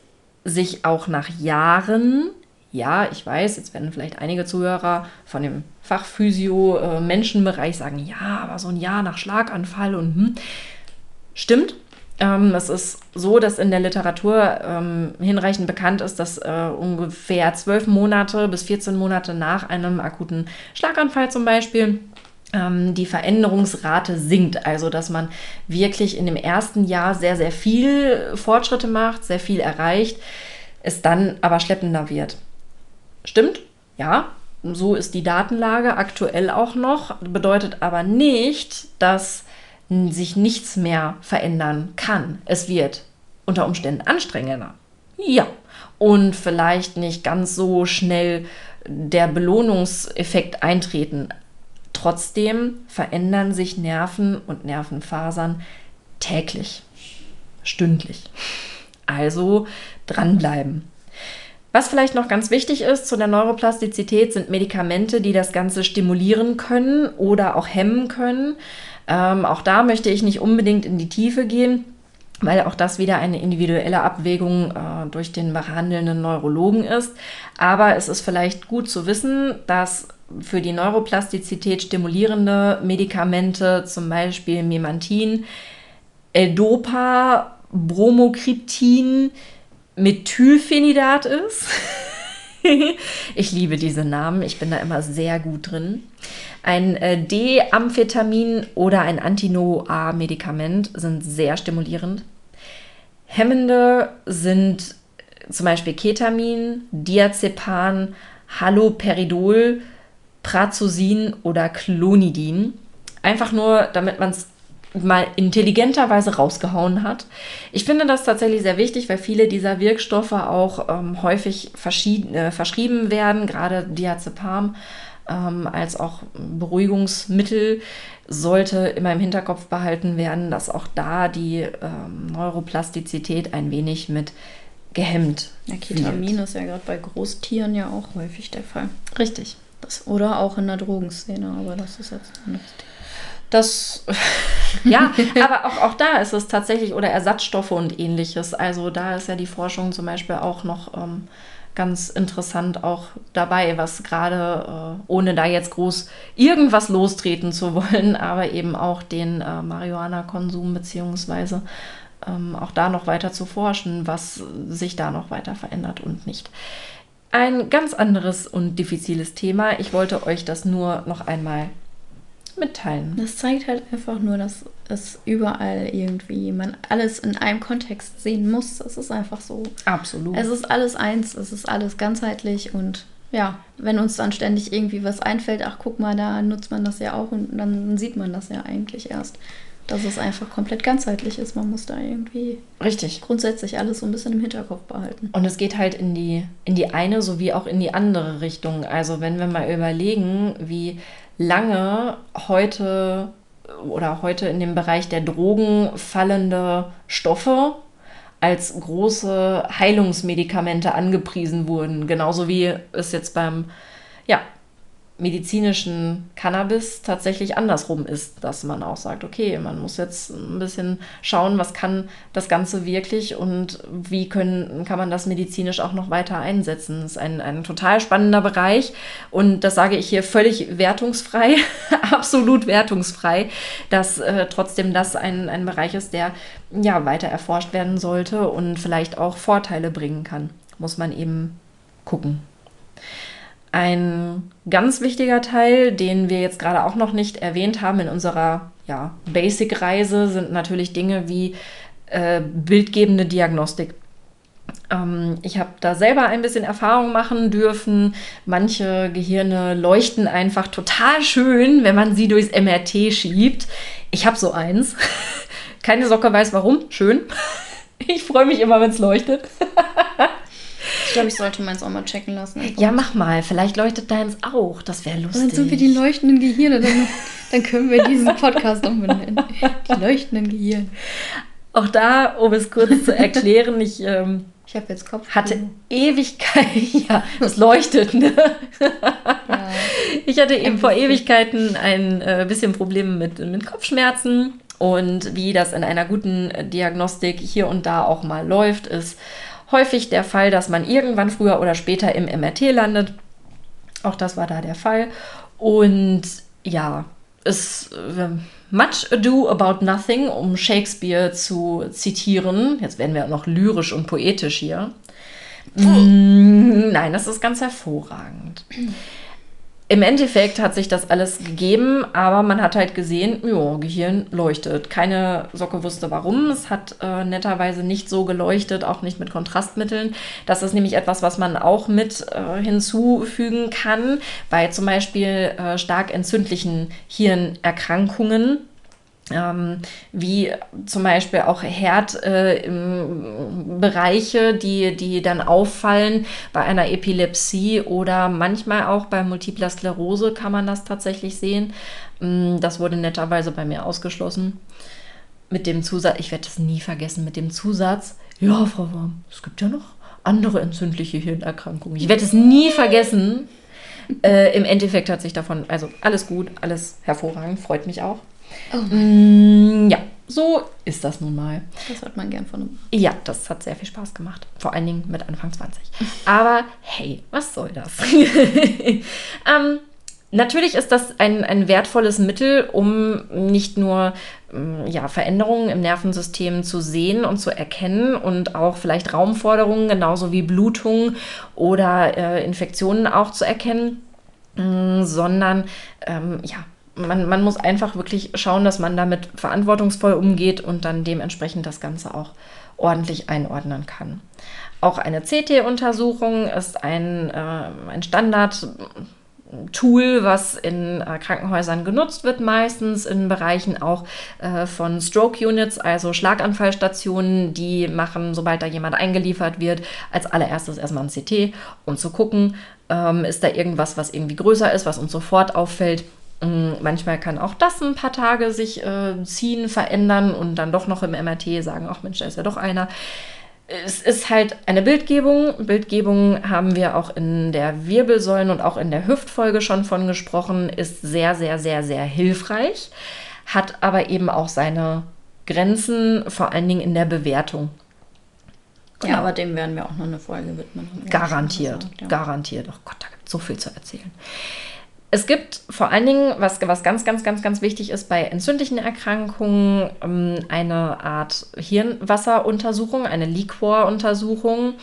Speaker 1: sich auch nach Jahren, ja, ich weiß, jetzt werden vielleicht einige Zuhörer von dem Fachphysio-Menschenbereich sagen, ja, aber so ein Jahr nach Schlaganfall und hm, stimmt, ähm, es ist so, dass in der Literatur ähm, hinreichend bekannt ist, dass äh, ungefähr zwölf Monate bis 14 Monate nach einem akuten Schlaganfall zum Beispiel ähm, die Veränderungsrate sinkt. Also, dass man wirklich in dem ersten Jahr sehr, sehr viel Fortschritte macht, sehr viel erreicht, es dann aber schleppender wird. Stimmt? Ja, so ist die Datenlage aktuell auch noch, bedeutet aber nicht, dass sich nichts mehr verändern kann. Es wird unter Umständen anstrengender. Ja. Und vielleicht nicht ganz so schnell der Belohnungseffekt eintreten. Trotzdem verändern sich Nerven und Nervenfasern täglich, stündlich. Also dranbleiben. Was vielleicht noch ganz wichtig ist zu der Neuroplastizität sind Medikamente, die das Ganze stimulieren können oder auch hemmen können. Ähm, auch da möchte ich nicht unbedingt in die Tiefe gehen, weil auch das wieder eine individuelle Abwägung äh, durch den behandelnden Neurologen ist. Aber es ist vielleicht gut zu wissen, dass für die Neuroplastizität stimulierende Medikamente, zum Beispiel Memantin, L-Dopa, Bromocriptin, Methylphenidat ist. *laughs* ich liebe diese Namen, ich bin da immer sehr gut drin. Ein äh, D-Amphetamin oder ein Antinoa-Medikament sind sehr stimulierend. Hemmende sind zum Beispiel Ketamin, Diazepan, Haloperidol, Prazosin oder Clonidin. Einfach nur, damit man es mal intelligenterweise rausgehauen hat. Ich finde das tatsächlich sehr wichtig, weil viele dieser Wirkstoffe auch ähm, häufig äh, verschrieben werden, gerade Diazepam ähm, als auch Beruhigungsmittel sollte immer im Hinterkopf behalten werden, dass auch da die ähm, Neuroplastizität ein wenig mit gehemmt.
Speaker 2: Ja, Ketamin wird. ist ja gerade bei Großtieren ja auch häufig der Fall.
Speaker 1: Richtig.
Speaker 2: Das, oder auch in der Drogenszene, aber das ist jetzt ein anderes Thema.
Speaker 1: Das, *laughs* ja, aber auch, auch da ist es tatsächlich, oder Ersatzstoffe und ähnliches. Also da ist ja die Forschung zum Beispiel auch noch ähm, ganz interessant auch dabei, was gerade, äh, ohne da jetzt groß irgendwas lostreten zu *laughs* wollen, aber eben auch den äh, Marihuana-Konsum beziehungsweise ähm, auch da noch weiter zu forschen, was sich da noch weiter verändert und nicht. Ein ganz anderes und diffiziles Thema. Ich wollte euch das nur noch einmal mitteilen.
Speaker 2: Das zeigt halt einfach nur, dass es überall irgendwie man alles in einem Kontext sehen muss. Es ist einfach so.
Speaker 1: Absolut.
Speaker 2: Es ist alles eins, es ist alles ganzheitlich und ja, wenn uns dann ständig irgendwie was einfällt, ach guck mal, da nutzt man das ja auch und dann sieht man das ja eigentlich erst dass es einfach komplett ganzheitlich ist. Man muss da irgendwie
Speaker 1: richtig
Speaker 2: grundsätzlich alles so ein bisschen im Hinterkopf behalten.
Speaker 1: Und es geht halt in die, in die eine sowie auch in die andere Richtung. Also wenn wir mal überlegen, wie lange heute oder heute in dem Bereich der Drogen fallende Stoffe als große Heilungsmedikamente angepriesen wurden. Genauso wie es jetzt beim ja, medizinischen Cannabis tatsächlich andersrum ist, dass man auch sagt, okay, man muss jetzt ein bisschen schauen, was kann das Ganze wirklich und wie können, kann man das medizinisch auch noch weiter einsetzen. Das ist ein, ein total spannender Bereich und das sage ich hier völlig wertungsfrei, *laughs* absolut wertungsfrei, dass äh, trotzdem das ein, ein Bereich ist, der ja weiter erforscht werden sollte und vielleicht auch Vorteile bringen kann. Muss man eben gucken. Ein ganz wichtiger Teil, den wir jetzt gerade auch noch nicht erwähnt haben in unserer ja, Basic-Reise, sind natürlich Dinge wie äh, bildgebende Diagnostik. Ähm, ich habe da selber ein bisschen Erfahrung machen dürfen. Manche Gehirne leuchten einfach total schön, wenn man sie durchs MRT schiebt. Ich habe so eins. *laughs* Keine Socke weiß warum. Schön. *laughs* Ich freue mich immer, wenn es leuchtet. *laughs*
Speaker 2: Ich glaube, ich sollte meins auch mal checken lassen.
Speaker 1: Ja, mach mal. Vielleicht leuchtet deins auch. Das wäre lustig.
Speaker 2: Dann sind wir die leuchtenden Gehirne. Dann, dann können wir diesen Podcast umbenennen. Die leuchtenden Gehirne.
Speaker 1: Auch da, um es kurz zu erklären, ich, ähm,
Speaker 2: ich habe jetzt Kopf.
Speaker 1: Hatte Ewigkeit, *laughs* ja, es leuchtet, ne? Ja. Ich hatte eben vor Ewigkeiten ein äh, bisschen Probleme mit, mit Kopfschmerzen. Und wie das in einer guten Diagnostik hier und da auch mal läuft, ist, häufig der Fall, dass man irgendwann früher oder später im MRT landet. Auch das war da der Fall. Und ja, es äh, much ado about nothing, um Shakespeare zu zitieren. Jetzt werden wir noch lyrisch und poetisch hier. Mm, nein, das ist ganz hervorragend. Im Endeffekt hat sich das alles gegeben, aber man hat halt gesehen, ja, Gehirn leuchtet. Keine Socke wusste warum. Es hat äh, netterweise nicht so geleuchtet, auch nicht mit Kontrastmitteln. Das ist nämlich etwas, was man auch mit äh, hinzufügen kann bei zum Beispiel äh, stark entzündlichen Hirnerkrankungen ähm, wie zum Beispiel auch Herdbereiche, äh, die, die dann auffallen bei einer Epilepsie oder manchmal auch bei Multipler Sklerose kann man das tatsächlich sehen. Ähm, das wurde netterweise bei mir ausgeschlossen. Mit dem Zusatz, ich werde das nie vergessen, mit dem Zusatz, ja, Frau Worm, es gibt ja noch andere entzündliche Hirnerkrankungen. Ich werde es nie vergessen. Äh, Im Endeffekt hat sich davon, also alles gut, alles hervorragend, freut mich auch. Oh mm, ja, so ist das nun mal.
Speaker 2: Das hat man gern von einem.
Speaker 1: Ja, das hat sehr viel Spaß gemacht. Vor allen Dingen mit Anfang 20. Aber hey, was soll das? *laughs* ähm, natürlich ist das ein, ein wertvolles Mittel, um nicht nur mm, ja, Veränderungen im Nervensystem zu sehen und zu erkennen und auch vielleicht Raumforderungen, genauso wie Blutungen oder äh, Infektionen auch zu erkennen, mm, sondern ähm, ja, man, man muss einfach wirklich schauen, dass man damit verantwortungsvoll umgeht und dann dementsprechend das Ganze auch ordentlich einordnen kann. Auch eine CT-Untersuchung ist ein, äh, ein Standard Tool, was in äh, Krankenhäusern genutzt wird, meistens in Bereichen auch äh, von Stroke Units, also Schlaganfallstationen, die machen, sobald da jemand eingeliefert wird, als allererstes erstmal ein CT, um zu gucken, ähm, ist da irgendwas, was irgendwie größer ist, was uns sofort auffällt. Ähm, manchmal kann auch das ein paar Tage sich äh, ziehen, verändern und dann doch noch im MRT sagen, ach Mensch, da ist ja doch einer es ist halt eine Bildgebung. Bildgebung haben wir auch in der Wirbelsäulen- und auch in der Hüftfolge schon von gesprochen, ist sehr, sehr, sehr, sehr hilfreich, hat aber eben auch seine Grenzen, vor allen Dingen in der Bewertung.
Speaker 2: Genau. Ja, aber dem werden wir auch noch eine Folge widmen.
Speaker 1: Garantiert, gesagt, ja. garantiert. Oh Gott, da gibt es so viel zu erzählen. Es gibt vor allen Dingen, was, was ganz, ganz, ganz, ganz wichtig ist bei entzündlichen Erkrankungen, ähm, eine Art Hirnwasseruntersuchung, eine Liquoruntersuchung.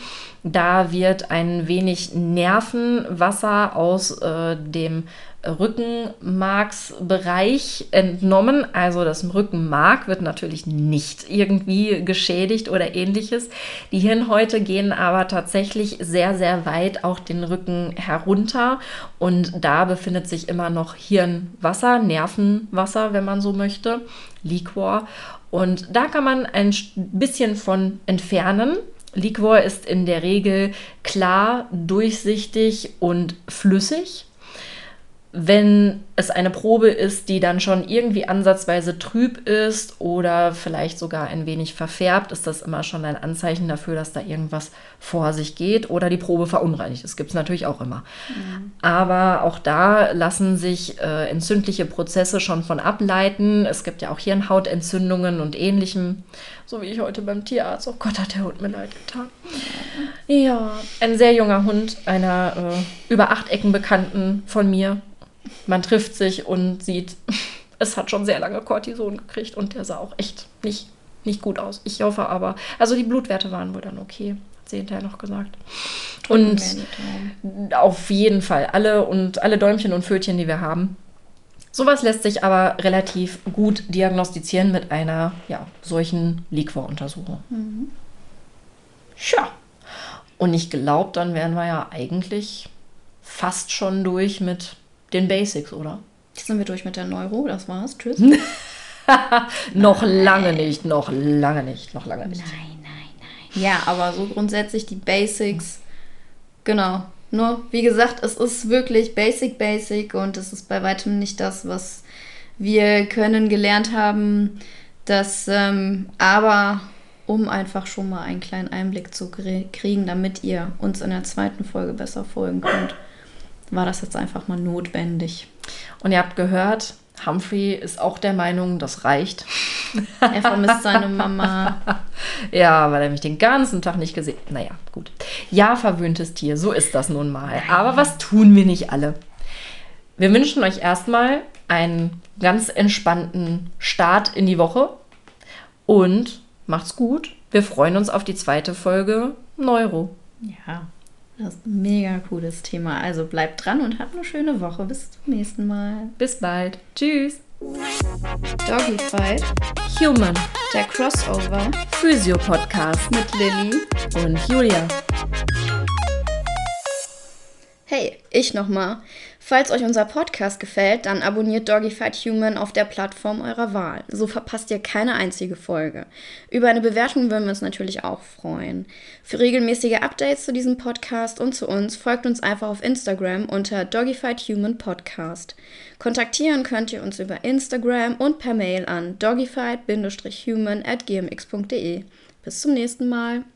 Speaker 1: Da wird ein wenig Nervenwasser aus äh, dem Rückenmarksbereich entnommen. Also das Rückenmark wird natürlich nicht irgendwie geschädigt oder ähnliches. Die Hirnhäute gehen aber tatsächlich sehr, sehr weit auch den Rücken herunter. Und da befindet sich immer noch Hirnwasser, Nervenwasser, wenn man so möchte, Liquor. Und da kann man ein bisschen von entfernen. Liquor ist in der Regel klar, durchsichtig und flüssig wenn es eine Probe ist, die dann schon irgendwie ansatzweise trüb ist oder vielleicht sogar ein wenig verfärbt, ist das immer schon ein Anzeichen dafür, dass da irgendwas vor sich geht oder die Probe verunreinigt ist. Gibt es natürlich auch immer. Mhm. Aber auch da lassen sich äh, entzündliche Prozesse schon von ableiten. Es gibt ja auch Hirnhautentzündungen und ähnlichem. So wie ich heute beim Tierarzt. Oh Gott, hat der Hund mir leid getan. Ja, ein sehr junger Hund einer äh, über acht Ecken Bekannten von mir man trifft sich und sieht, *laughs* es hat schon sehr lange Cortison gekriegt und der sah auch echt nicht, nicht gut aus. Ich hoffe aber, also die Blutwerte waren wohl dann okay, hat sie hinterher noch gesagt. Und auf jeden Fall alle und alle Däumchen und Fötchen, die wir haben. Sowas lässt sich aber relativ gut diagnostizieren mit einer ja, solchen Liquoruntersuchung. Mhm. Tja. Und ich glaube, dann wären wir ja eigentlich fast schon durch mit den Basics, oder?
Speaker 2: Jetzt sind wir durch mit der Neuro, das war's. Tschüss. *laughs*
Speaker 1: noch lange nicht, noch lange nicht, noch lange nicht.
Speaker 2: Nein, nein, nein. Ja, aber so grundsätzlich die Basics, genau. Nur, wie gesagt, es ist wirklich basic, basic und es ist bei weitem nicht das, was wir können gelernt haben. Das, ähm, aber um einfach schon mal einen kleinen Einblick zu kriegen, damit ihr uns in der zweiten Folge besser folgen könnt war das jetzt einfach mal notwendig.
Speaker 1: Und ihr habt gehört, Humphrey ist auch der Meinung, das reicht. *laughs*
Speaker 2: Er vermisst seine Mama. *laughs*
Speaker 1: ja, weil er mich den ganzen Tag nicht gesehen hat. Naja, gut. Ja, verwöhntes Tier, so ist das nun mal. Aber was tun wir nicht alle? Wir wünschen euch erstmal einen ganz entspannten Start in die Woche und macht's gut. Wir freuen uns auf die zweite Folge Neuro.
Speaker 2: Ja. Das ist ein mega cooles Thema. Also bleibt dran und habt eine schöne Woche. Bis zum nächsten Mal.
Speaker 1: Bis bald. Tschüss.
Speaker 2: Doggy Fight.
Speaker 1: Human.
Speaker 2: Der Crossover.
Speaker 1: Physio Podcast.
Speaker 2: Mit Lilly.
Speaker 1: Und Julia.
Speaker 2: Hey, ich nochmal. Falls euch unser Podcast gefällt, dann abonniert Doggyfight Human auf der Plattform eurer Wahl. So verpasst ihr keine einzige Folge. Über eine Bewertung würden wir uns natürlich auch freuen. Für regelmäßige Updates zu diesem Podcast und zu uns folgt uns einfach auf Instagram unter Doggyfight Human Podcast. Kontaktieren könnt ihr uns über Instagram und per Mail an doggyfight-human at gmx.de. Bis zum nächsten Mal.